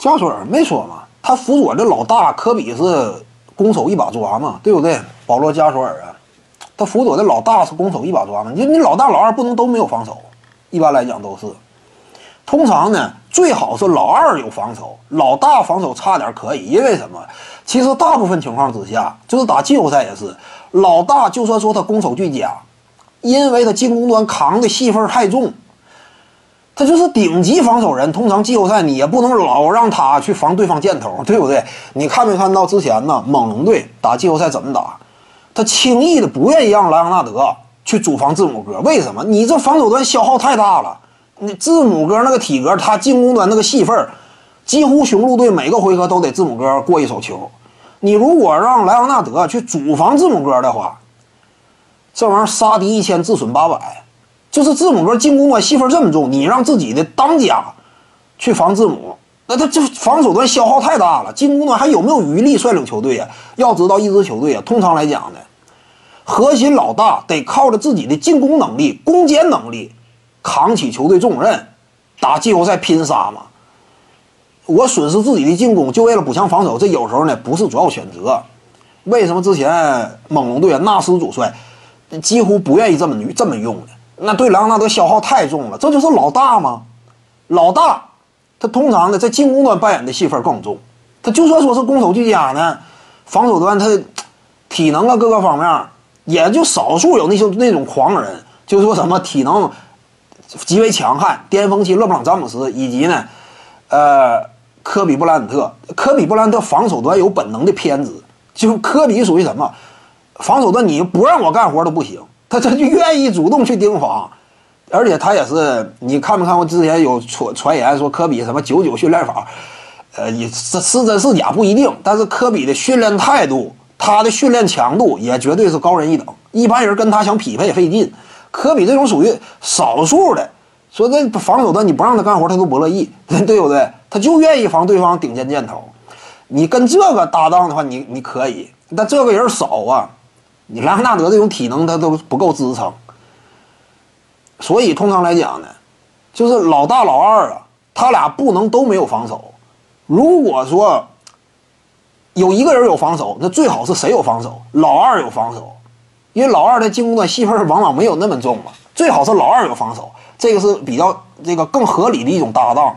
加索尔没说嘛，他辅佐这老大科比是攻守一把抓嘛，对不对？保罗加索尔啊，他辅佐的老大是攻守一把抓嘛，你你老大老二不能都没有防守，一般来讲都是。通常呢，最好是老二有防守，老大防守差点可以，因为什么？其实大部分情况之下，就是打季后赛也是，老大就算说他攻守俱佳，因为他进攻端扛的戏份太重，他就是顶级防守人。通常季后赛你也不能老让他去防对方箭头，对不对？你看没看到之前呢？猛龙队打季后赛怎么打？他轻易的不愿意让莱昂纳德去主防字母哥，为什么？你这防守端消耗太大了。你字母哥那个体格，他进攻端那个戏份几乎雄鹿队每个回合都得字母哥过一手球。你如果让莱昂纳德去主防字母哥的话，这玩意儿杀敌一千自损八百。就是字母哥进攻端戏份这么重，你让自己的当家去防字母，那他这防守端消耗太大了，进攻端还有没有余力率领球队啊？要知道一支球队啊，通常来讲呢，核心老大得靠着自己的进攻能力、攻坚能力。扛起球队重任，打季后赛拼杀嘛。我损失自己的进攻，就为了补强防守，这有时候呢不是主要选择。为什么之前猛龙队纳斯主帅几乎不愿意这么这么用呢？那对莱昂纳德消耗太重了。这就是老大吗？老大他通常呢在进攻端扮演的戏份更重。他就算说是攻守俱佳呢，防守端他体能啊各个方面也就少数有那些那种狂人，就说什么体能。极为强悍，巅峰期勒布朗詹姆斯以及呢，呃，科比布莱恩特。科比布莱恩特防守端有本能的偏执，就科比属于什么？防守端你不让我干活都不行，他他就愿意主动去盯防，而且他也是，你看没看过之前有传传言说科比什么九九训练法？呃，也是是真是假不一定，但是科比的训练态度，他的训练强度也绝对是高人一等，一般人跟他想匹配费劲。科比这种属于少数的，说这防守端你不让他干活，他都不乐意，对不对？他就愿意防对方顶尖箭头。你跟这个搭档的话，你你可以，但这个人少啊。你莱昂纳德这种体能他都不够支撑，所以通常来讲呢，就是老大老二啊，他俩不能都没有防守。如果说有一个人有防守，那最好是谁有防守？老二有防守。因为老二的进攻端戏份往往没有那么重嘛，最好是老二有防守，这个是比较这个更合理的一种搭档。